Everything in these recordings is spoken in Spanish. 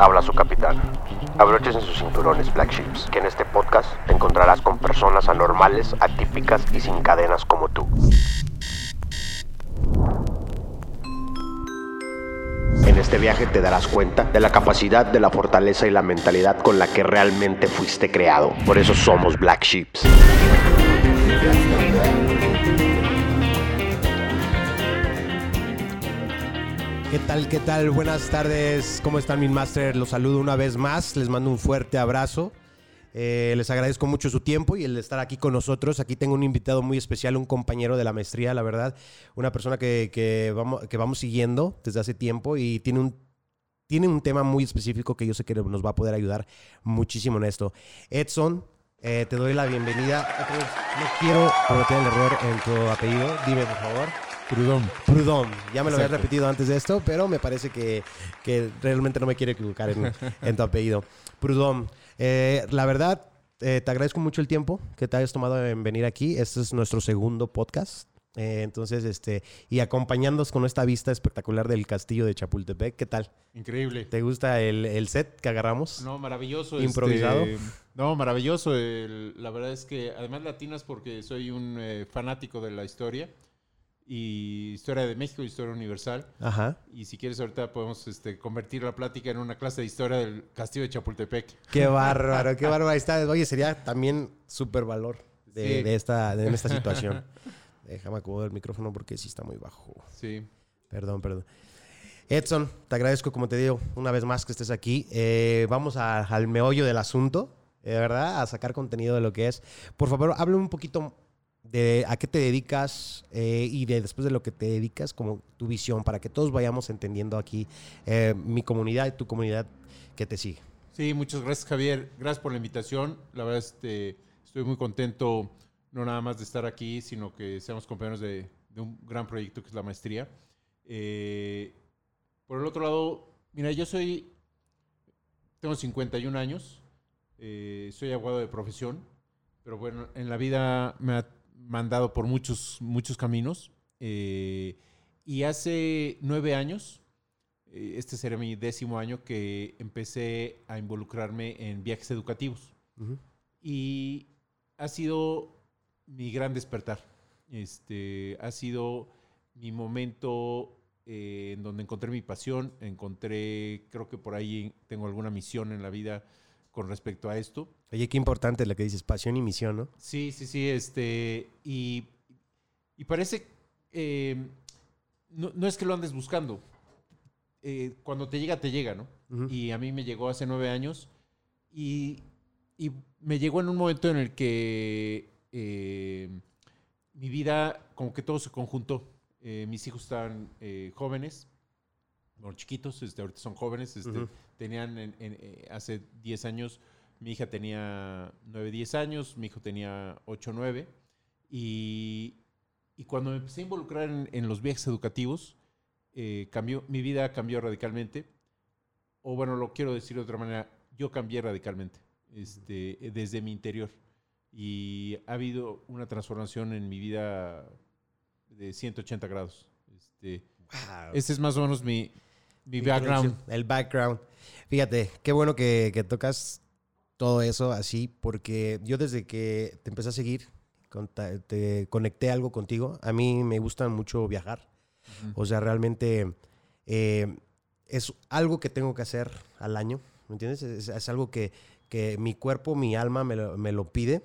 Habla su capitán. En sus cinturones, Black Ships, que en este podcast te encontrarás con personas anormales, atípicas y sin cadenas como tú. En este viaje te darás cuenta de la capacidad, de la fortaleza y la mentalidad con la que realmente fuiste creado. Por eso somos Black Ships. ¿Qué tal? ¿Qué tal? Buenas tardes. ¿Cómo están, mis master? Los saludo una vez más. Les mando un fuerte abrazo. Eh, les agradezco mucho su tiempo y el estar aquí con nosotros. Aquí tengo un invitado muy especial, un compañero de la maestría, la verdad. Una persona que, que vamos, que vamos siguiendo desde hace tiempo y tiene un, tiene un tema muy específico que yo sé que nos va a poder ayudar muchísimo en esto. Edson, eh, te doy la bienvenida. No quiero cometer el error en tu apellido. Dime, por favor. Prudón. Prudón. Ya me lo había Exacto. repetido antes de esto, pero me parece que, que realmente no me quiero equivocar en, en tu apellido. Prudón. eh, la verdad, eh, te agradezco mucho el tiempo que te hayas tomado en venir aquí. Este es nuestro segundo podcast. Eh, entonces, este, y acompañándonos con esta vista espectacular del castillo de Chapultepec, ¿qué tal? Increíble. ¿Te gusta el, el set que agarramos? No, maravilloso. Improvisado. este, no, maravilloso. el- la verdad es que además latinas porque soy un eh, fanático de la historia y historia de México, historia universal. Ajá. Y si quieres ahorita podemos este, convertir la plática en una clase de historia del castillo de Chapultepec. Qué bárbaro, qué bárbaro. Está. Oye, sería también súper valor de, Sí. de esta, de esta situación. Déjame acomodar el micrófono porque sí está muy bajo. Sí. Perdón, perdón. Edson, te agradezco, como te digo, una vez más que estés aquí. Eh, vamos a- al meollo del asunto, eh, ¿verdad? A sacar contenido de lo que es. Por favor, habla un poquito de a qué te dedicas eh, y de después de lo que te dedicas, como tu visión, para que todos vayamos entendiendo aquí eh, mi comunidad y tu comunidad que te sigue. Sí, muchas gracias Javier. Gracias por la invitación. La verdad este, estoy muy contento no nada más de estar aquí, sino que seamos compañeros de, de un gran proyecto que es la maestría. Eh, por el otro lado, mira, yo soy, tengo 51 años, soy abogado de profesión, pero bueno, en la vida me ha mandado por muchos, muchos caminos. eh, y hace nueve años, eh, este será mi décimo año que empecé a involucrarme en viajes educativos. Y ha sido mi gran despertar. Este, ha sido mi momento eh, en donde encontré mi pasión, encontré, creo que por ahí tengo alguna misión en la vida con respecto a esto. Oye, qué importante lo que dices, pasión y misión, ¿no? Sí, sí, sí, este, y, y parece, eh, no, no es que lo andes buscando, eh, cuando te llega, te llega, ¿no? Y a mí me llegó hace nueve años y, y me llegó en un momento en el que eh, mi vida, como que todo se conjuntó. Eh, mis hijos estaban jóvenes, bueno, chiquitos, este, ahorita son jóvenes, este, Ujú. tenían en- en, eh, hace 10 años, mi hija tenía 9, 10 años, mi hijo tenía 8, 9, y, y cuando me empecé a involucrar en, en los viajes educativos, eh, cambió, mi vida cambió radicalmente, o bueno, lo quiero decir de otra manera, yo cambié radicalmente este, eh, desde mi interior, y ha habido una transformación en mi vida de 180 grados. Este, Wow. ese es más o menos mi, mi background. El background. Fíjate, qué bueno que, que tocas todo eso así, porque yo desde que te empecé a seguir, te conecté algo contigo. A mí me gusta mucho viajar. O sea, realmente eh, es algo que tengo que hacer al año, ¿me entiendes? Es, es algo que, que mi cuerpo, mi alma me lo, me lo pide,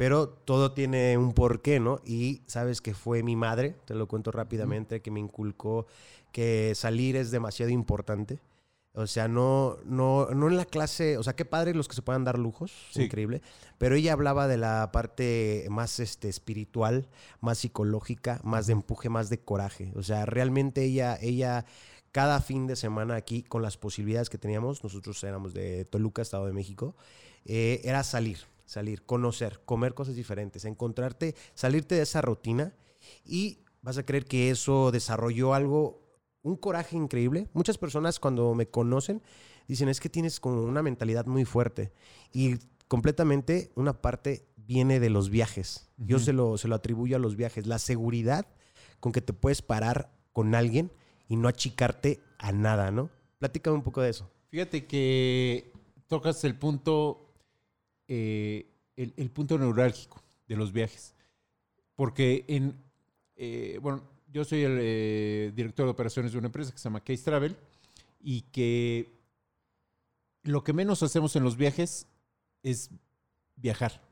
pero todo tiene un porqué, ¿no? Y sabes que fue mi madre, te lo cuento rápidamente, que me inculcó que salir es demasiado importante. O sea, no, no, no en la clase, o sea, qué padre los que se puedan dar lujos, Sí. increíble. Pero ella hablaba de la parte más este, espiritual, más psicológica, más de empuje, más de coraje. O sea, realmente ella, ella, cada fin de semana aquí, con las posibilidades que teníamos, nosotros éramos de Toluca, Estado de México, eh, era salir, salir, conocer, comer cosas diferentes, encontrarte, salirte de esa rutina y vas a creer que eso desarrolló algo, un coraje increíble. Muchas personas cuando me conocen dicen, es que tienes como una mentalidad muy fuerte y completamente una parte viene de los viajes. Yo se lo, se lo atribuyo a los viajes, la seguridad con que te puedes parar con alguien y no achicarte a nada, ¿no? Platícame un poco de eso. Fíjate que tocas el punto, eh, el, el punto neurálgico de los viajes. Porque en, eh, bueno, yo soy el eh, director de operaciones de una empresa que se llama Case Travel y que lo que menos hacemos en los viajes es viajar.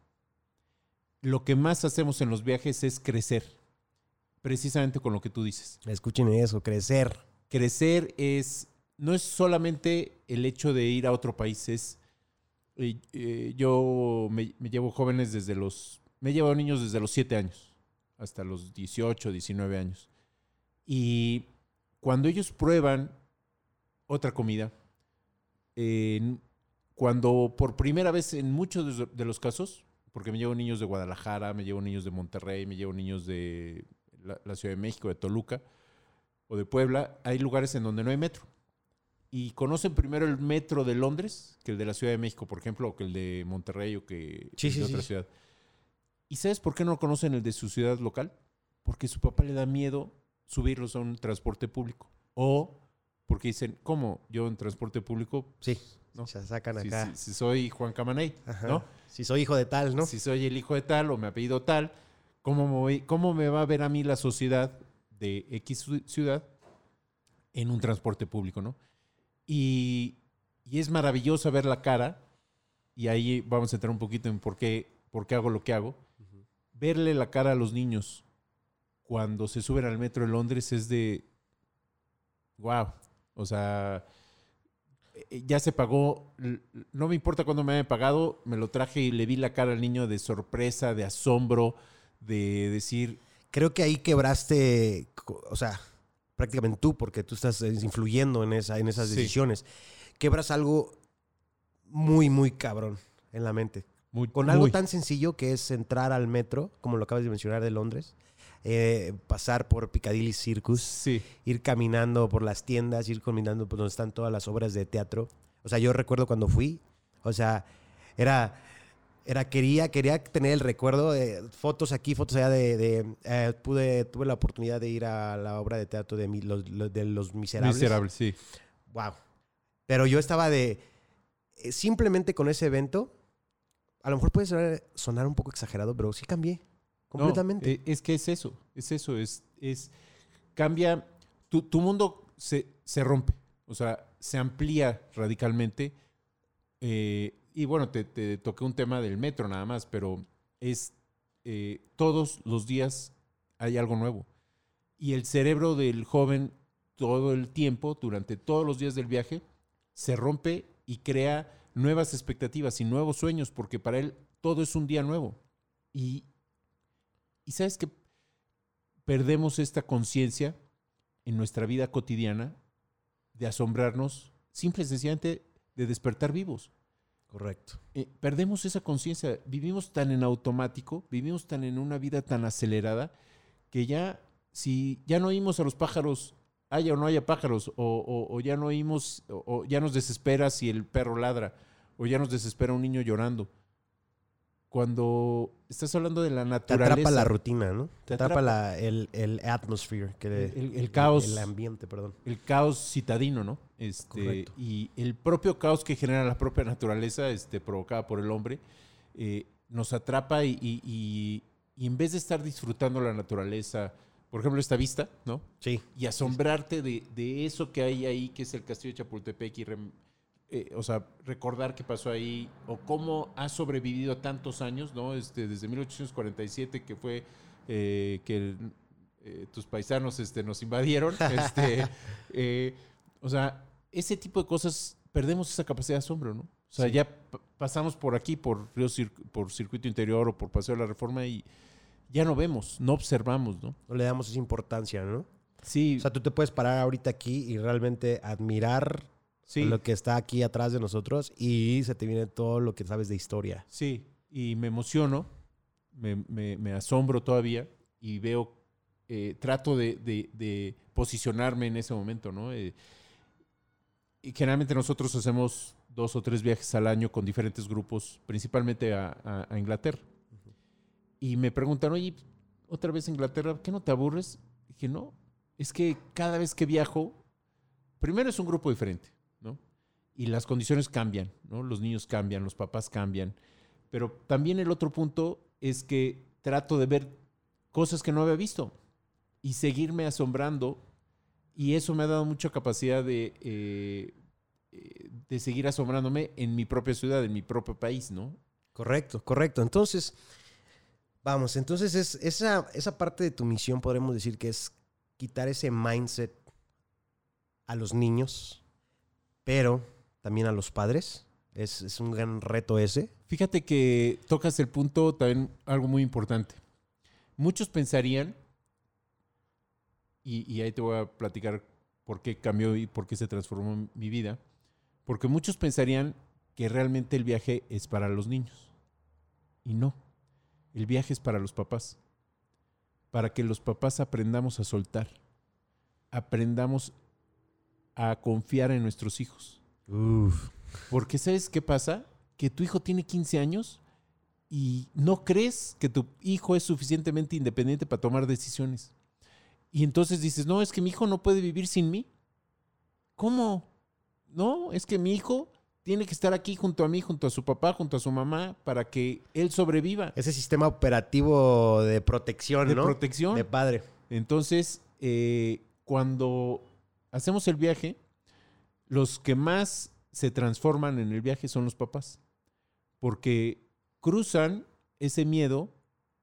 Lo que más hacemos en los viajes es crecer, precisamente con lo que tú dices. Escuchen eso, crecer. Crecer es, no es solamente el hecho de ir a otro país, es, eh, eh, yo me, me llevo jóvenes desde los, me llevo niños desde los 7 años hasta los 18, 19 años. Y cuando ellos prueban otra comida, en- cuando por primera vez en muchos de los casos, porque me llevo niños de Guadalajara, me llevo niños de Monterrey, me llevo niños de la, la Ciudad de México, de Toluca o de Puebla, hay lugares en donde no hay metro. Y conocen primero el metro de Londres que el de la Ciudad de México, por ejemplo, o que el de Monterrey o que Sí, el de sí, otra sí. ciudad. ¿Y sabes por qué no conocen el de su ciudad local? Porque su papá le da miedo subirlos a un transporte público. O porque dicen, ¿cómo? Yo en transporte público, Sí. ¿no? Se sacan si, acá. si- si soy Juan Camaney, Ajá. ¿no? Si soy hijo de tal, ¿no? Si soy el hijo de tal o me apellido tal, ¿cómo me, voy- ¿cómo me va a ver a mí la sociedad de X ci- ciudad en un transporte público, ¿no? Y, y es maravilloso ver la cara, y ahí vamos a entrar un poquito en por qué, por qué hago lo que hago. Verle la cara a los niños cuando se suben al metro de Londres es de, wow, o sea, eh, ya se pagó, no me importa cuándo me hayan pagado, me lo traje y le vi la cara al niño de sorpresa, de asombro, de decir, Creo que ahí quebraste, o sea, prácticamente tú, porque tú estás eh, influyendo en, esa, en esas Sí. decisiones. Quebras algo muy, muy cabrón en la mente. muy, Con algo muy- tan sencillo que es entrar al metro, como lo acabas de mencionar de Londres, eh, pasar por Piccadilly Circus, Sí, ir caminando por las tiendas, ir caminando por donde están todas las obras de teatro. O sea, yo recuerdo cuando fui, o sea, era, era quería, quería tener el recuerdo de fotos aquí, fotos allá de, de, eh, pude, tuve la oportunidad de ir a la obra de teatro de, mi- los, de los miserables. miserable, sí. Wow. Pero yo estaba de, eh, simplemente con ese evento, a lo mejor puede sonar, sonar un poco exagerado, pero sí cambié No, completamente. eh, es que es eso, es eso, es, es cambia, tu, tu mundo se, se rompe, o sea, se amplía radicalmente. eh, y bueno, te, te toqué un tema del metro nada más, pero es eh, todos los días hay algo nuevo. Y el cerebro del joven todo el tiempo, durante todos los días del viaje, se rompe y crea nuevas expectativas y nuevos sueños, porque para él todo es un día nuevo. Y, y sabes que perdemos esta conciencia en nuestra vida cotidiana de asombrarnos, simple y sencillamente de despertar vivos. Correcto. Eh, perdemos esa conciencia, vivimos tan en automático, vivimos tan en una vida tan acelerada, que ya, si ya no oímos a los pájaros, haya o no haya pájaros, o, o- o ya no oímos, o, o ya nos desespera si el perro ladra, o ya nos desespera un niño llorando. Cuando estás hablando de la Te naturaleza. atrapa la rutina, ¿no? Te, Te atrapa, atrapa. la- el, el atmosphere. Que El- el- el caos. El ambiente, perdón. el caos citadino, ¿no? Este, Correcto. y el propio caos que genera la propia naturaleza, este, provocada por el hombre, eh, nos atrapa y, y- y- y en vez de estar disfrutando la naturaleza, por ejemplo, esta vista, ¿no? Sí. Y asombrarte de, de eso que hay ahí, que es el castillo de Chapultepec, y rem- eh, o sea, recordar qué pasó ahí, o cómo ha sobrevivido tantos años, ¿no? Este, desde 1847, que fue eh, que el- eh, tus paisanos este, nos invadieron. este, o sea, ese tipo de cosas, perdemos esa capacidad de asombro, ¿no? O sea, Sí. ya pa- pasamos por aquí, por, Río Cir- por Circuito Interior o por Paseo de la Reforma, y ya no vemos, no observamos, ¿no? No le damos esa importancia, ¿no? Sí, O sea, tú te puedes parar ahorita aquí y realmente admirar sí. lo que está aquí atrás de nosotros y se te viene todo lo que sabes de historia. Sí, y me emociono, me, me- me asombro todavía y veo, eh, trato de, de- de posicionarme en ese momento, ¿no? Eh, y generalmente nosotros hacemos dos o tres viajes al año con diferentes grupos, principalmente a, a- a Inglaterra. Y me preguntan, oye, otra vez a Inglaterra, ¿qué no te aburres? Dije, no, es que cada vez que viajo, primero es un grupo diferente. Y las condiciones cambian, ¿no? Los niños cambian, los papás cambian. Pero también el otro punto es que trato de ver cosas que no había visto y seguirme asombrando. Y eso me ha dado mucha capacidad de, eh, eh, de seguir asombrándome en mi propia ciudad, en mi propio país, ¿no? Correcto, correcto. Entonces, vamos, entonces es esa, esa parte de tu misión podremos decir que es quitar ese mindset a los niños, pero también a los padres. Es, un gran reto ese. Fíjate que tocas el punto también algo muy importante. Muchos pensarían, y ahí te voy a platicar por qué cambió y por qué se transformó mi vida, porque muchos pensarían que realmente el viaje es para los niños. Y no, el viaje es para los papás. Para que los papás aprendamos a soltar, aprendamos a confiar en nuestros hijos. Uf. Porque ¿sabes qué pasa? Que tu hijo tiene 15 años y no crees que tu hijo es suficientemente independiente para tomar decisiones. Y entonces dices, no, es que mi hijo no puede vivir sin mí. ¿Cómo? No, es que mi hijo tiene que estar aquí junto a mí, junto a su papá, junto a su mamá, para que él sobreviva. Ese sistema operativo de protección, De ¿no? protección. De padre. Entonces, eh, cuando hacemos el viaje, los que más se transforman en el viaje son los papás, porque cruzan ese miedo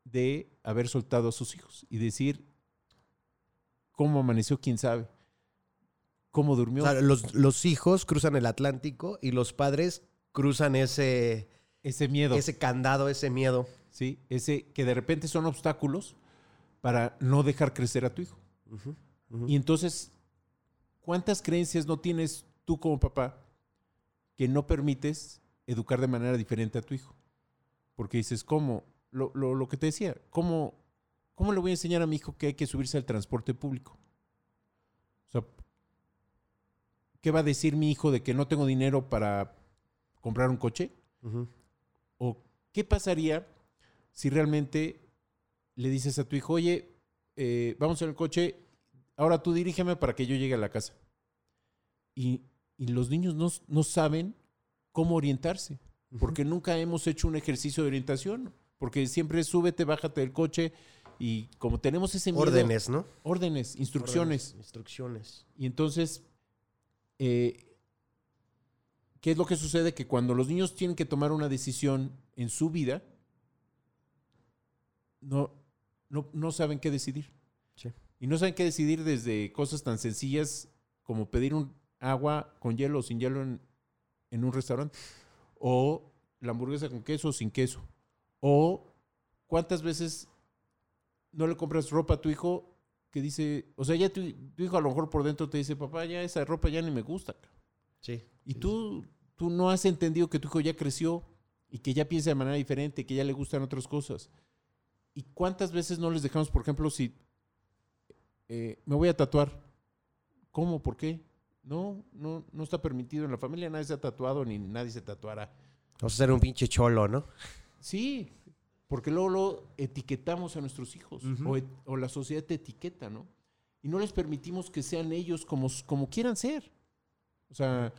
de haber soltado a sus hijos y decir cómo amaneció, quién sabe, cómo durmió. O sea, los, los hijos cruzan el Atlántico y los padres cruzan ese, ese miedo, ese candado, ese miedo. ¿sí? Ese que de repente son obstáculos para no dejar crecer a tu hijo. Y entonces, ¿cuántas creencias no tienes tú como papá que no permites educar de manera diferente a tu hijo? Porque dices, ¿cómo? Lo, lo- lo que te decía, ¿cómo, ¿cómo le voy a enseñar a mi hijo que hay que subirse al transporte público? O sea, ¿qué va a decir mi hijo de que no tengo dinero para comprar un coche? ¿O qué pasaría si realmente le dices a tu hijo, oye, eh, vamos en el coche, ahora tú dirígeme para que yo llegue a la casa? Y, y los niños no, no saben cómo orientarse, porque nunca hemos hecho un ejercicio de orientación, porque siempre es súbete, bájate del coche, y como tenemos ese miedo, Órdenes, ¿no? órdenes, instrucciones, Órdenes, instrucciones. y entonces, eh, ¿qué es lo que sucede? Que cuando los niños tienen que tomar una decisión en su vida, no, no, no saben qué decidir. Sí. Y no saben qué decidir desde cosas tan sencillas como pedir un agua con hielo o sin hielo en, en un restaurante. O la hamburguesa con queso o sin queso. O cuántas veces no le compras ropa a tu hijo que dice, o sea, ya tu, tu hijo a lo mejor por dentro te dice, papá, ya esa ropa ya ni me gusta. cabrón". Sí. Y sí, tú, tú no has entendido que tu hijo ya creció y que ya piensa de manera diferente, que ya le gustan otras cosas. ¿Y cuántas veces no les dejamos, por ejemplo, si eh, me voy a tatuar? ¿Cómo? ¿Por qué? No, no, no está permitido en la familia, nadie se ha tatuado ni nadie se tatuará. Vamos a hacer un pinche cholo, ¿no? Sí, porque luego lo etiquetamos a nuestros hijos o, la sociedad te etiqueta, ¿no? Y no les permitimos que sean ellos como, como quieran ser. O sea,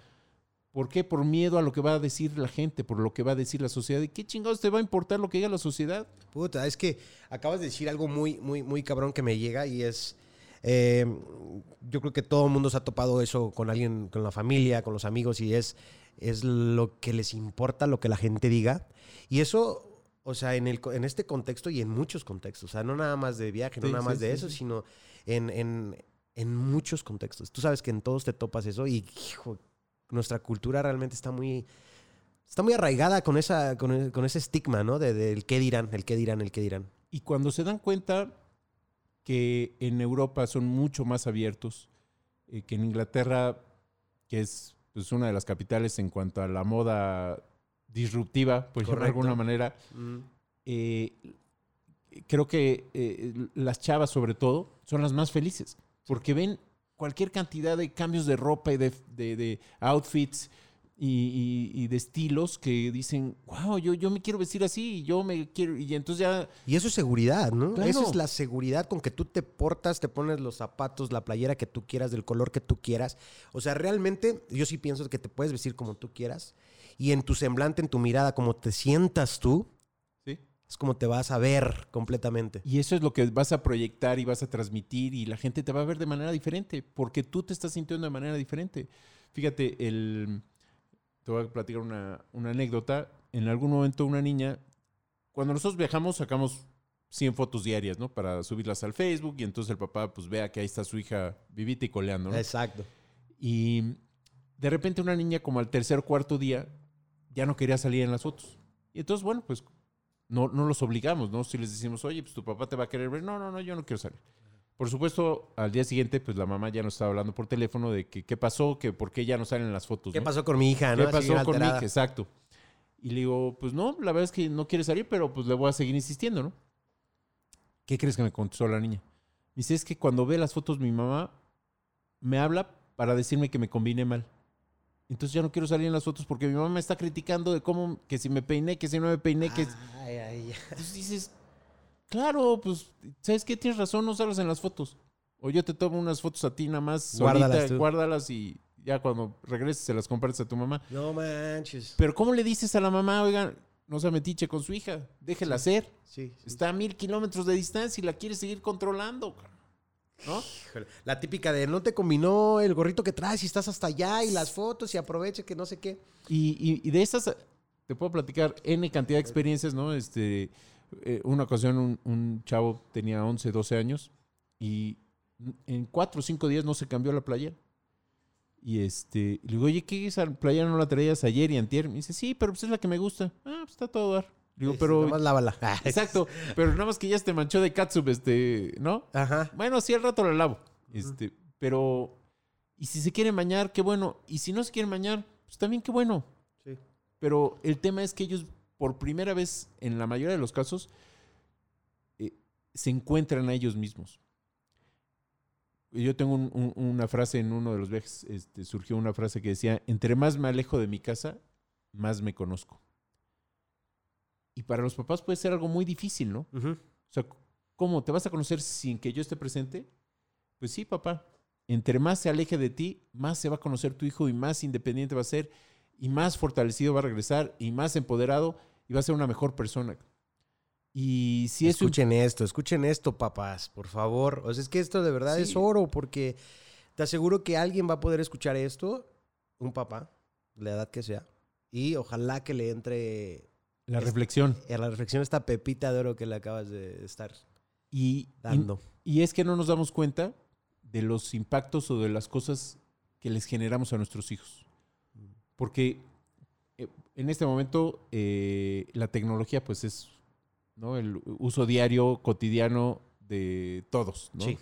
¿por qué? Por miedo a lo que va a decir la gente, por lo que va a decir la sociedad. ¿Y qué chingados te va a importar lo que diga la sociedad? Puta, es que acabas de decir algo muy, muy, muy cabrón que me llega y es. Eh, yo creo que todo el mundo se ha topado eso con alguien, con la familia, con los amigos, y es, es lo que les importa, lo que la gente diga. Y eso, o sea, en, el, en este contexto y en muchos contextos, o sea, no nada más de viaje, no Sí, nada sí, más de sí, eso, sino en, en, en muchos contextos. Tú sabes que en todos te topas eso y, hijo, nuestra cultura realmente está muy. Está muy arraigada con, esa, con, e- con ese estigma, ¿no? De- Del qué dirán, el qué dirán, el qué dirán. Y cuando se dan cuenta que en Europa son mucho más abiertos, eh, que en Inglaterra, que es pues, una de las capitales en cuanto a la moda disruptiva, por ejemplo, de alguna manera, eh, creo que eh, las chavas sobre todo son las más felices, porque ven cualquier cantidad de cambios de ropa y de, de- de outfits y, y- y de estilos que dicen, wow, yo, yo me quiero vestir así, yo me quiero, y entonces ya, Y eso es seguridad, ¿no? Claro. Esa es la seguridad con que tú te portas, te pones los zapatos, la playera que tú quieras, del color que tú quieras. O sea, realmente yo sí pienso que te puedes vestir como tú quieras y en tu semblante, en tu mirada, como te sientas tú, es como te vas a ver completamente. Y eso es lo que vas a proyectar y vas a transmitir y la gente te va a ver de manera diferente porque tú te estás sintiendo de manera diferente. Fíjate, el, te voy a platicar una, una anécdota. En algún momento una niña, cuando nosotros viajamos sacamos 100 fotos diarias, ¿no? Para subirlas al Facebook y entonces el papá pues vea que ahí está su hija vivita y coleando, ¿no? Exacto. Y de repente una niña como al tercer o cuarto día ya no quería salir en las fotos. Y entonces, bueno, pues no, no los obligamos, ¿no? Si les decimos, oye, pues tu papá te va a querer ver, no, no, no, yo no quiero salir. Por supuesto, al día siguiente, pues la mamá ya nos estaba hablando por teléfono de que qué pasó, que por qué ya no salen las fotos. ¿Qué ¿no? pasó con mi hija? ¿Qué no? Pasó con mi hija? Exacto. Y le digo, pues no, la verdad es que no quiere salir, pero pues le voy a seguir insistiendo, ¿no? ¿Qué crees que me contestó la niña? Me dice, es que cuando ve las fotos mi mamá me habla para decirme que me combine mal. Entonces ya no quiero salir en las fotos porque mi mamá me está criticando de cómo, que si me peiné, que si no me peiné, que... Ay, ay, ay. Entonces dices, claro, pues, ¿sabes qué? Tienes razón, no salgas en las fotos. O yo te tomo unas fotos a ti nada más, Guárdalas solita, tú. guárdalas y ya cuando regreses se las compartes a tu mamá. No manches. Pero ¿cómo le dices a la mamá, oigan, no se metiche con su hija, déjela hacer? Sí, sí. Está a mil kilómetros de distancia y la quiere seguir controlando. ¿no? Híjole. La típica de no te combinó el gorrito que traes y estás hasta allá y las fotos y aproveche que no sé qué. Y, y- y de esas te puedo platicar N cantidad de experiencias, ¿no? Este, eh, una ocasión un, un chavo tenía 11, 12 años y en cuatro o cinco días no se cambió la playera. Y este, le digo, oye, ¿qué esa playera no la traías ayer y antier? Me dice, sí, pero pues es la que me gusta. Ah, pues está todo dar. Digo, pero... Nada más lávala. Exacto, pero nada más que ya se te manchó de catsup, este, ¿no? Ajá. Bueno, sí, al rato la lavo. Este, pero. Y si se quieren bañar, qué bueno. Y si no se quieren bañar, pues también qué bueno. Sí. Pero el tema es que ellos, por primera vez, en la mayoría de los casos, eh, se encuentran a ellos mismos. Yo tengo un- un- una frase en uno de los viajes, este, surgió una frase que decía, entre más me alejo de mi casa, más me conozco. Y para los papás puede ser algo muy difícil, ¿no? O sea, ¿cómo? ¿Te vas a conocer sin que yo esté presente? Pues sí, papá. Entre más se aleje de ti, más se va a conocer tu hijo y más independiente va a ser y más fortalecido va a regresar y más empoderado y va a ser una mejor persona. Y si es un... escuchen esto, escuchen esto, papás, por favor. O sea, es que esto de verdad Sí. es oro porque te aseguro que alguien va a poder escuchar esto, un papá, la edad que sea, y ojalá que le entre La reflexión. a la reflexión esta pepita de oro que le acabas de estar Y, dando. y es que no nos damos cuenta de los impactos o de las cosas que les generamos a nuestros hijos. Porque eh, en este momento eh, la tecnología pues es ¿no? el uso diario, cotidiano de todos. ¿no? Sí.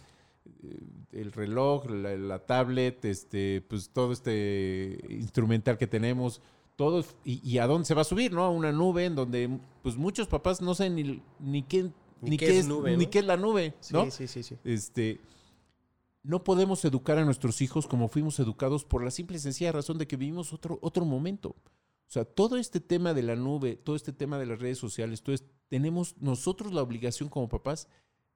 Eh, El reloj, la, la tablet, este, pues todo este instrumental que tenemos, todo, y, y a dónde se va a subir, ¿no? A una nube en donde pues muchos papás no saben ni, ni qué, Ni ni qué qué es nube, ni ¿no? qué es la nube, Sí, ¿no? sí, sí, sí. Este, no podemos educar a nuestros hijos como fuimos educados por la simple y sencilla razón de que vivimos otro, otro momento. O sea, todo este tema de la nube, todo este tema de las redes sociales, todo es- tenemos nosotros la obligación como papás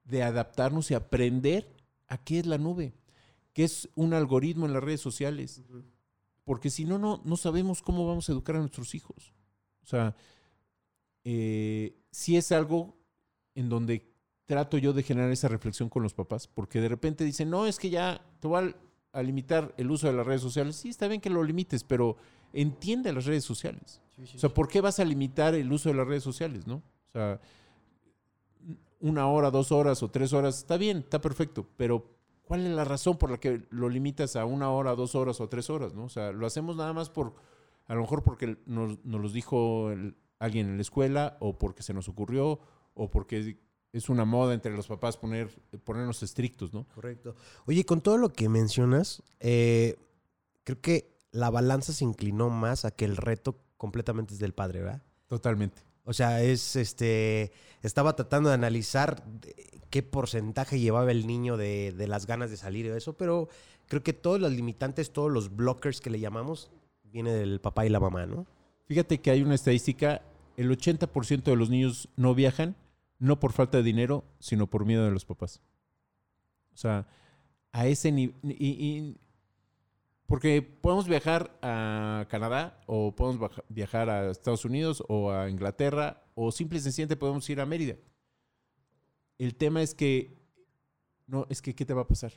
de adaptarnos y aprender a qué es la nube, qué es un algoritmo en las redes sociales. Porque si no, no, no sabemos cómo vamos a educar a nuestros hijos. O sea, eh, sí es algo en donde trato yo de generar esa reflexión con los papás, porque de repente dicen, no, es que ya te voy a, a limitar el uso de las redes sociales. Sí, está bien que lo limites, pero entiende las redes sociales. O sea, ¿por qué vas a limitar el uso de las redes sociales, no? O sea, una hora, dos horas o tres horas, está bien, está perfecto, pero ¿cuál es la razón por la que lo limitas a una hora, dos horas o tres horas, no? O sea, lo hacemos nada más por, a lo mejor porque nos, nos los dijo el- alguien en la escuela o porque se nos ocurrió o porque es una moda entre los papás poner, ponernos estrictos, ¿no? Correcto. Oye, con todo lo que mencionas, eh, creo que la balanza se inclinó más a que el reto completamente es del padre, ¿verdad? Totalmente. O sea, es este. Estaba tratando de analizar qué porcentaje llevaba el niño de, de las ganas de salir y eso, pero creo que todos los limitantes, todos los blockers que le llamamos, viene del papá y la mamá, ¿no? Fíjate que hay una estadística, el 80% de los niños no viajan, no por falta de dinero, sino por miedo de los papás. O sea, a ese nivel... Porque podemos viajar a Canadá o podemos viajar a Estados Unidos o a Inglaterra o simple y sencillamente podemos ir a Mérida. El tema es que, no, es que, ¿qué te va a pasar?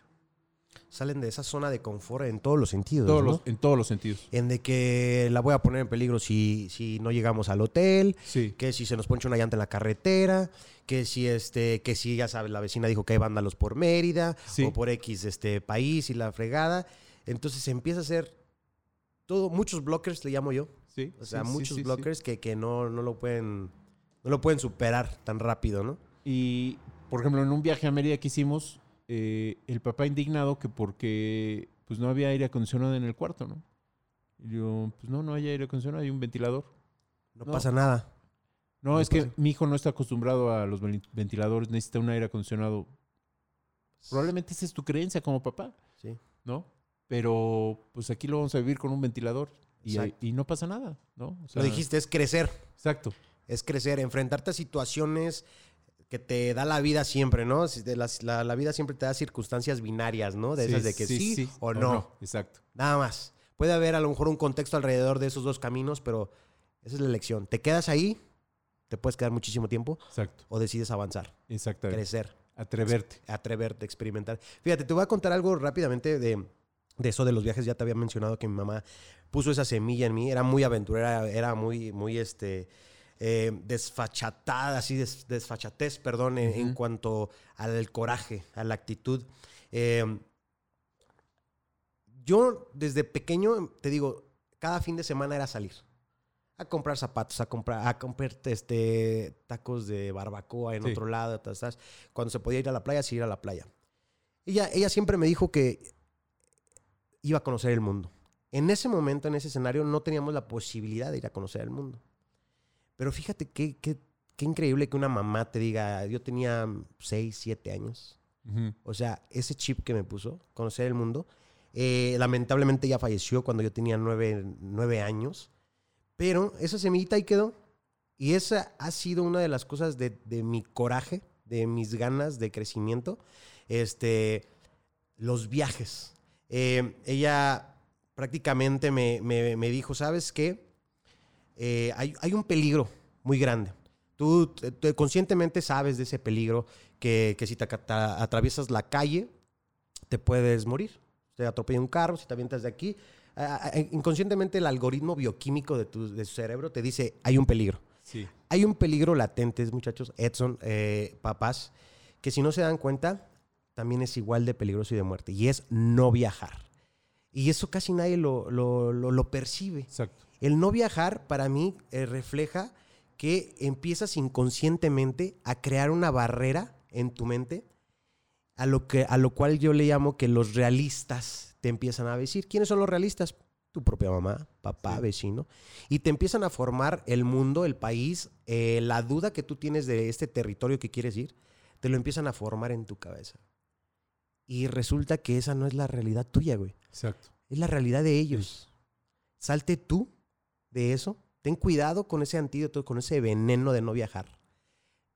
Salen de esa zona de confort en todos los sentidos. Todos en todos los sentidos. En de que la voy a poner en peligro si, si no llegamos al hotel, que si se nos ponche una llanta en la carretera, que si este, que si ya sabes, la vecina dijo que hay vándalos por Mérida o por X este país y la fregada. Entonces empieza a ser todo, muchos blockers le llamo yo. Sí. O sea, muchos blockers que, que no, no lo pueden, no lo pueden superar tan rápido, ¿no? Y, por ejemplo, en un viaje a Mérida que hicimos, eh, el papá indignado que porque pues no había aire acondicionado en el cuarto, ¿no? Y yo, pues no, no hay aire acondicionado, hay un ventilador. No, pasa nada. No, es que mi hijo no está acostumbrado a los ventiladores, necesita un aire acondicionado. Probablemente esa es tu creencia como papá. Sí. ¿No? Pero pues aquí lo vamos a vivir con un ventilador y, y no pasa nada, ¿no? lo dijiste, es crecer. Exacto. Es crecer, enfrentarte a situaciones que te da la vida siempre, ¿no? La, la, vida siempre te da circunstancias binarias, ¿no? De esas de que sí, o, no. Exacto. Nada más. Puede haber a lo mejor un contexto alrededor de esos dos caminos, pero esa es la elección. Te quedas ahí, te puedes quedar muchísimo tiempo. Exacto. O decides avanzar. Exactamente. Crecer. Atreverte. Atreverte, experimentar. Fíjate, te voy a contar algo rápidamente de, de eso de los viajes. Ya te había mencionado que mi mamá puso esa semilla en mí. Era muy aventurera, era muy, muy, este eh, desfachatada, así desfachatez, perdón, en, cuanto al coraje, a la actitud. Eh, yo desde pequeño, te digo, cada fin de semana era salir a comprar zapatos, a comprar, a comprar este, tacos de barbacoa en otro lado. Cuando se podía ir a la playa, sí ir a la playa. Ella, ella siempre me dijo que iba a conocer el mundo. En ese momento, en ese escenario, no teníamos la posibilidad de ir a conocer el mundo. Pero fíjate qué, qué, qué increíble que una mamá te diga, yo tenía 6, 7 años. O sea, ese chip que me puso, conocer el mundo, eh, lamentablemente ya falleció cuando yo tenía 9, años. Pero esa semillita ahí quedó. Y esa ha sido una de las cosas de, de mi coraje, de mis ganas de crecimiento. Este, los viajes. Eh, ella prácticamente me, me, me dijo, ¿sabes qué? Eh, hay, un peligro muy grande. Tú conscientemente sabes de ese peligro que, si te, atraviesas la calle, te puedes morir. Te atropella un carro, si te avientas de aquí. inconscientemente el algoritmo bioquímico de tu, cerebro te dice, hay un peligro. Hay un peligro latente, muchachos, Edson, eh, papás, que si no se dan cuenta, también es igual de peligroso y de muerte. Y es no viajar. Y eso casi nadie lo, lo, lo percibe. Exacto. El no viajar para mí eh, refleja que empiezas inconscientemente a crear una barrera en tu mente a lo, que, a lo cual yo le llamo que los realistas te empiezan a decir. ¿Quiénes son los realistas? Tu propia mamá, papá, vecino. Y te empiezan a formar el mundo, el país, eh, la duda que tú tienes de este territorio que quieres ir, te lo empiezan a formar en tu cabeza. Y resulta que esa no es la realidad tuya, güey. Exacto. Es la realidad de ellos. Salte tú de eso. Ten cuidado con ese antídoto, con ese veneno de no viajar.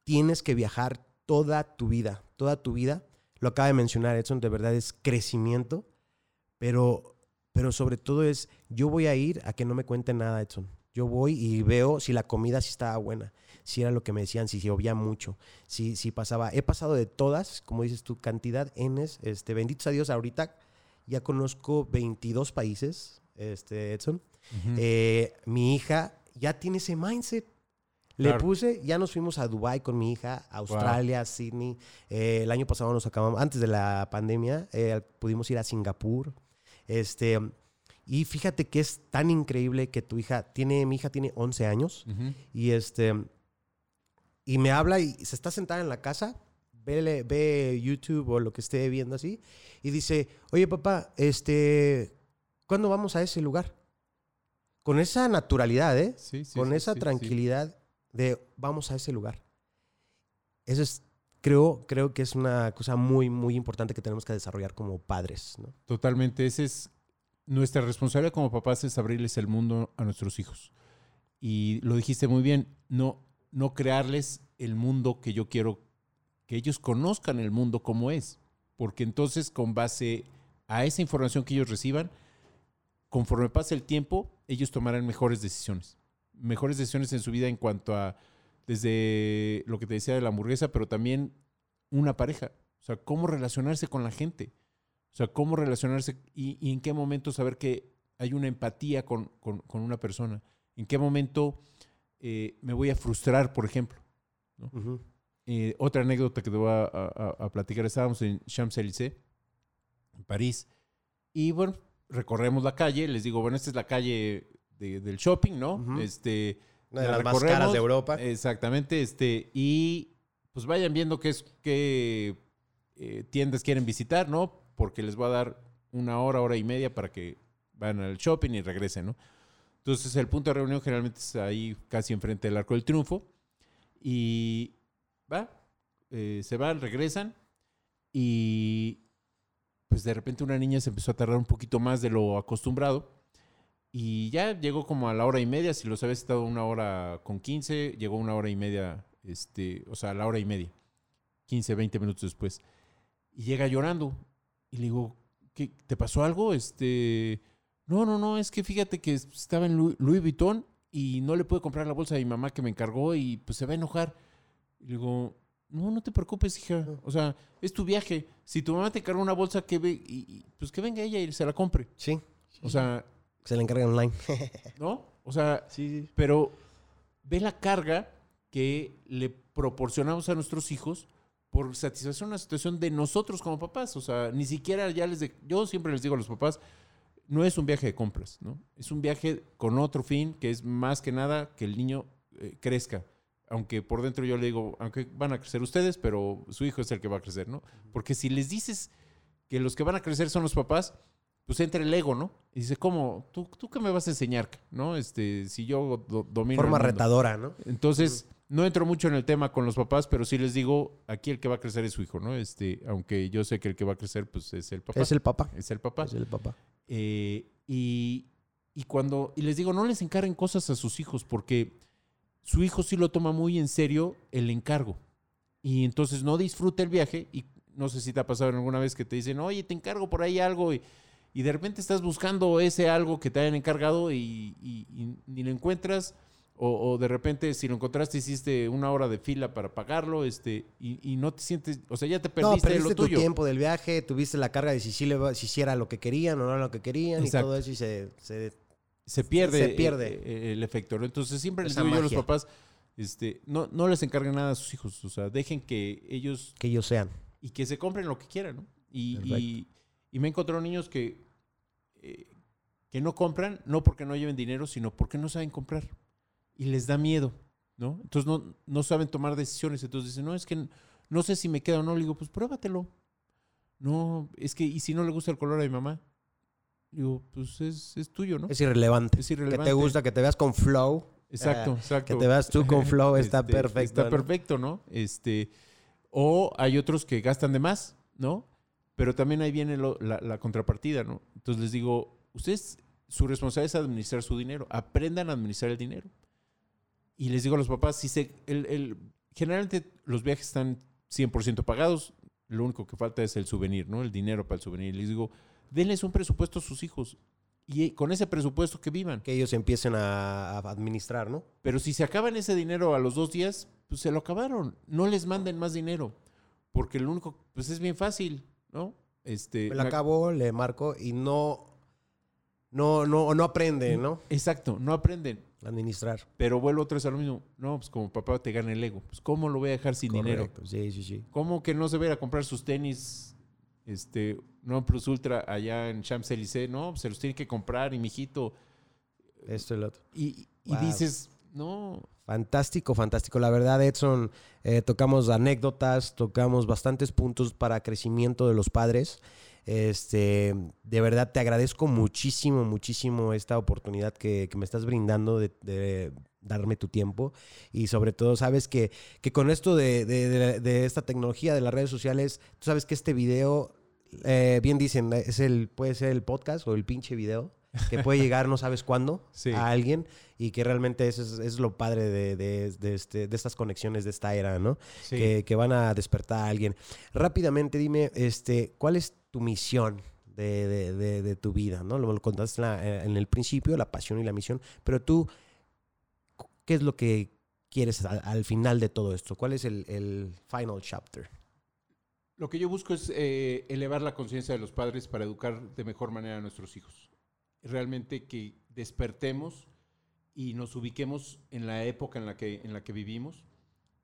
Tienes que viajar toda tu vida, toda tu vida. Lo acaba de mencionar Edson, de verdad es crecimiento, pero, pero sobre todo es, yo voy a ir a que no me cuenten nada, Edson. Yo voy y veo si la comida sí estaba buena, si era lo que me decían, si se obvía mucho, si, si pasaba. He pasado de todas, como dices tú, cantidad Ns. Este, benditos a Dios, ahorita ya conozco 22 países, este, Edson. Eh, mi hija ya tiene ese mindset. Le puse, ya nos fuimos a Dubai con mi hija, a Australia, Sydney. Eh, el año pasado nos acabamos, antes de la pandemia, eh, pudimos ir a Singapur. Este, y fíjate que es tan increíble que tu hija tiene, mi hija tiene 11 años y este, y me habla y se está sentada en la casa, ve, ve YouTube o lo que esté viendo así y dice, oye papá, este, ¿cuándo vamos a ese lugar? Con esa naturalidad, ¿eh? Sí, sí, con esa tranquilidad de vamos a ese lugar. Eso es, creo, creo que es una cosa muy, muy importante que tenemos que desarrollar como padres, ¿no? Totalmente. Ese es, nuestra responsabilidad como papás es abrirles el mundo a nuestros hijos. Y lo dijiste muy bien, no, no crearles el mundo que yo quiero, que ellos conozcan el mundo como es. Porque entonces con base a esa información que ellos reciban, conforme pase el tiempo, ellos tomarán mejores decisiones. Mejores decisiones en su vida en cuanto a, desde lo que te decía de la hamburguesa, pero también una pareja. O sea, cómo relacionarse con la gente. O sea, cómo relacionarse y, y en qué momento saber que hay una empatía con, con, con una persona. En qué momento eh, me voy a frustrar, por ejemplo. Eh, otra anécdota que te voy a, a- a platicar, estábamos en Champs-Élysées, en París, y bueno, recorremos la calle, les digo, bueno, esta es la calle de- del shopping, ¿no? Este, Una de la las más caras de Europa. Exactamente, este, y pues vayan viendo qué es qué eh, tiendas quieren visitar, ¿no? Porque les voy a dar una hora, hora y media para que vayan al shopping y regresen, ¿no? Entonces el punto de reunión generalmente es ahí casi enfrente del Arco del Triunfo y va, eh, se van, regresan y pues de repente una niña se empezó a tardar un poquito más de lo acostumbrado y ya llegó como a la hora y media, si los había estado una hora con 15, llegó una hora y media, este, o sea, a la hora y media, 15, 20 minutos después. Y llega llorando. Y le digo, ¿qué, ¿te pasó algo? Este, no, no, no, es que fíjate que estaba en Louis Vuitton y no le pude comprar la bolsa a mi mamá que me encargó y pues se va a enojar. Y le digo, no, no te preocupes, hija. O sea, es tu viaje. Si tu mamá te encarga una bolsa, que ve, y, y, pues que venga ella y se la compre. Sí. O sea, Se le encarga online. ¿no? O sea, sí, sí. pero ve la carga que le proporcionamos a nuestros hijos por satisfacer una situación de nosotros como papás. O sea, ni siquiera ya les... De, yo siempre les digo a los papás, no es un viaje de compras, ¿no? Es un viaje con otro fin, que es más que nada que el niño eh, crezca. Aunque por dentro yo le digo, aunque van a crecer ustedes, pero su hijo es el que va a crecer, ¿no? Porque si les dices que los que van a crecer son los papás, pues entra el ego, ¿no? Y dice, ¿cómo? ¿Tú, tú qué me vas a enseñar? ¿No? Este, si yo do- domino. Forma retadora, ¿no? Entonces, no entro mucho en el tema con los papás, pero sí les digo, aquí el que va a crecer es su hijo, ¿no? Este, aunque yo sé que el que va a crecer, pues es el papá. Es el papá. Es el papá. Es el papá. Eh, y, y cuando, y les digo, no les encarguen cosas a sus hijos, porque su hijo sí lo toma muy en serio el encargo. Y entonces no disfruta el viaje. Y no sé si te ha pasado alguna vez que te dicen, oye, te encargo por ahí algo. Y, y de repente estás buscando ese algo que te hayan encargado y, y- y ni lo encuentras. O, o de repente, si lo encontraste, hiciste una hora de fila para pagarlo, este, y, y no te sientes, o sea, ya te No, perdiste, perdiste lo tu tuyo. tiempo del viaje, tuviste la carga de si, le si sí era lo que querían o no era lo que querían Exacto. y todo eso y se, se- se pierde, Se pierde. eh, eh, el efecto. ¿no? Entonces siempre les digo yo a los papás, este, no, no les encarguen nada a sus hijos, o sea, dejen que ellos que ellos sean. y que se compren lo que quieran, ¿no? Y, y, y me encontrado niños que, eh, que no compran, no porque no lleven dinero, sino porque no saben comprar. Y les da miedo, ¿no? Entonces no, no saben tomar decisiones. Entonces dicen, no, es que no sé si me queda o no. Le digo, pues pruébatelo. No, es que, ¿y si no le gusta el color a mi mamá? Digo, pues es, es tuyo, ¿no? Es irrelevante. Es Que irrelevante. te gusta, que te veas con flow. Exacto, Eh, exacto. Que te veas tú con flow está Este, perfecto. Está ¿no? perfecto, ¿no? Este, o hay otros que gastan de más, ¿no? Pero también ahí viene lo- la, la contrapartida, ¿no? Entonces les digo, ustedes, su responsabilidad es administrar su dinero. Aprendan a administrar el dinero. Y les digo a los papás, si se, el, el- generalmente los viajes están 100% pagados, lo único que falta es el souvenir, ¿no? El dinero para el souvenir. Les digo, denles un presupuesto a sus hijos y con ese presupuesto que vivan. Que ellos empiecen a, administrar, ¿no? Pero si se acaban ese dinero a los dos días, pues se lo acabaron. No les manden más dinero. Porque lo único, pues es bien fácil, ¿no? Este, Me la acabo, le marco y no, no, no, no aprende, ¿no? Exacto, no aprenden. Administrar. Pero vuelvo otra vez a lo mismo. No, pues como papá te gana el ego. Pues ¿cómo lo voy a dejar sin dinero? Correcto. Sí, sí, sí. ¿Cómo que no se va a ir a comprar sus tenis, este, no Plus Ultra allá en Champs-Élysées? No, se los tiene que comprar y mijito. Esto y lo otro. Y, y Wow. dices, no, Fantástico, fantástico. La verdad, Edson, eh, tocamos anécdotas, tocamos bastantes puntos para crecimiento de los padres. Este, de verdad te agradezco muchísimo, muchísimo esta oportunidad que, que me estás brindando de, de darme tu tiempo. Y sobre todo, sabes que, que con esto de, de- de- de esta tecnología de las redes sociales, tú sabes que este video eh, bien dicen, es el, puede ser el podcast o el pinche video que puede llegar no sabes cuándo Sí. a alguien y que realmente eso es, es lo padre de, de- de este- de estas conexiones de esta era, ¿no? Sí. Que, que van a despertar a alguien. Rápidamente dime, este, ¿cuál es tu misión de, de- de- de tu vida? ¿no? Lo, lo contaste en, la- en el principio, la pasión y la misión, pero tú, ¿qué es lo que quieres al, al final de todo esto? ¿Cuál es el, final chapter? Lo que yo busco es eh, elevar la conciencia de los padres para educar de mejor manera a nuestros hijos. Realmente que despertemos y nos ubiquemos en la época en la que, en la que vivimos,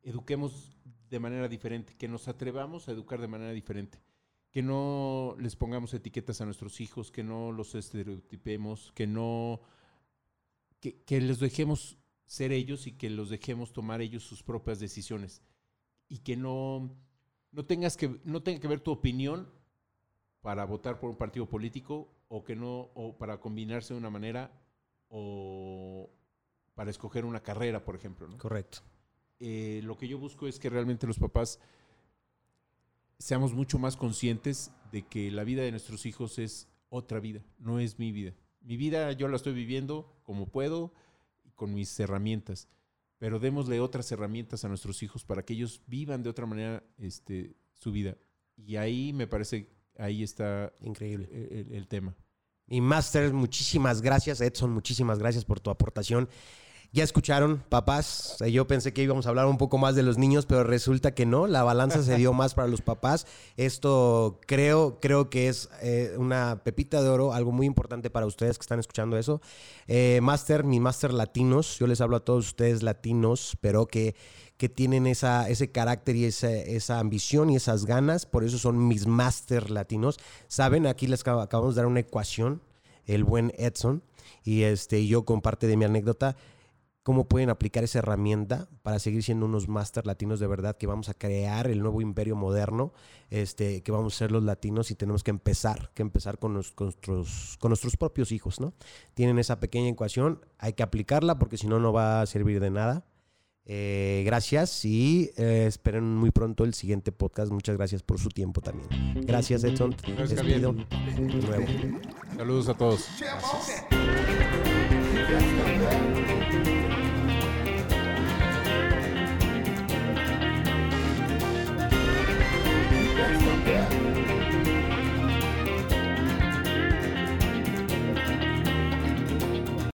eduquemos de manera diferente, que nos atrevamos a educar de manera diferente, que no les pongamos etiquetas a nuestros hijos, que no los estereotipemos, que no que les dejemos ser ellos y que los dejemos tomar ellos sus propias decisiones y que no no tengas que no tenga que ver tu opinión para votar por un partido político o que no o para combinarse de una manera o para escoger una carrera, por ejemplo. ¿no? Correcto. Eh, lo que yo busco es que realmente los papás seamos mucho más conscientes de que la vida de nuestros hijos es otra vida, no es mi vida. Mi vida yo la estoy viviendo como puedo con mis herramientas, pero démosle otras herramientas a nuestros hijos para que ellos vivan de otra manera este, su vida. Y ahí me parece, ahí está Increíble. el, el- el tema. Y Master, muchísimas gracias. Edson, muchísimas gracias por tu aportación. Ya escucharon, papás. Eh, Yo pensé que íbamos a hablar un poco más de los niños, pero resulta que no. La balanza se dio más para los papás. Esto creo, creo que es eh, una pepita de oro, algo muy importante para ustedes que están escuchando eso. Eh, Master, mi Master latinos. Yo les hablo a todos ustedes latinos, pero que, que tienen esa, ese carácter y esa, esa ambición y esas ganas. Por eso son mis Master latinos. Saben, aquí les acab- acabamos de dar una ecuación, el buen Edson. Y este, yo con parte de mi anécdota cómo pueden aplicar esa herramienta para seguir siendo unos máster latinos de verdad, que vamos a crear el nuevo imperio moderno, este, que vamos a ser los latinos y tenemos que empezar, que empezar con, nos- con nuestros, con nuestros propios hijos, ¿no? Tienen esa pequeña ecuación, hay que aplicarla porque si no, no va a servir de nada. Eh, gracias y eh, esperen muy pronto el siguiente podcast. Muchas gracias por su tiempo también. Gracias, Edson. Gracias. Saludos a todos. Yeah.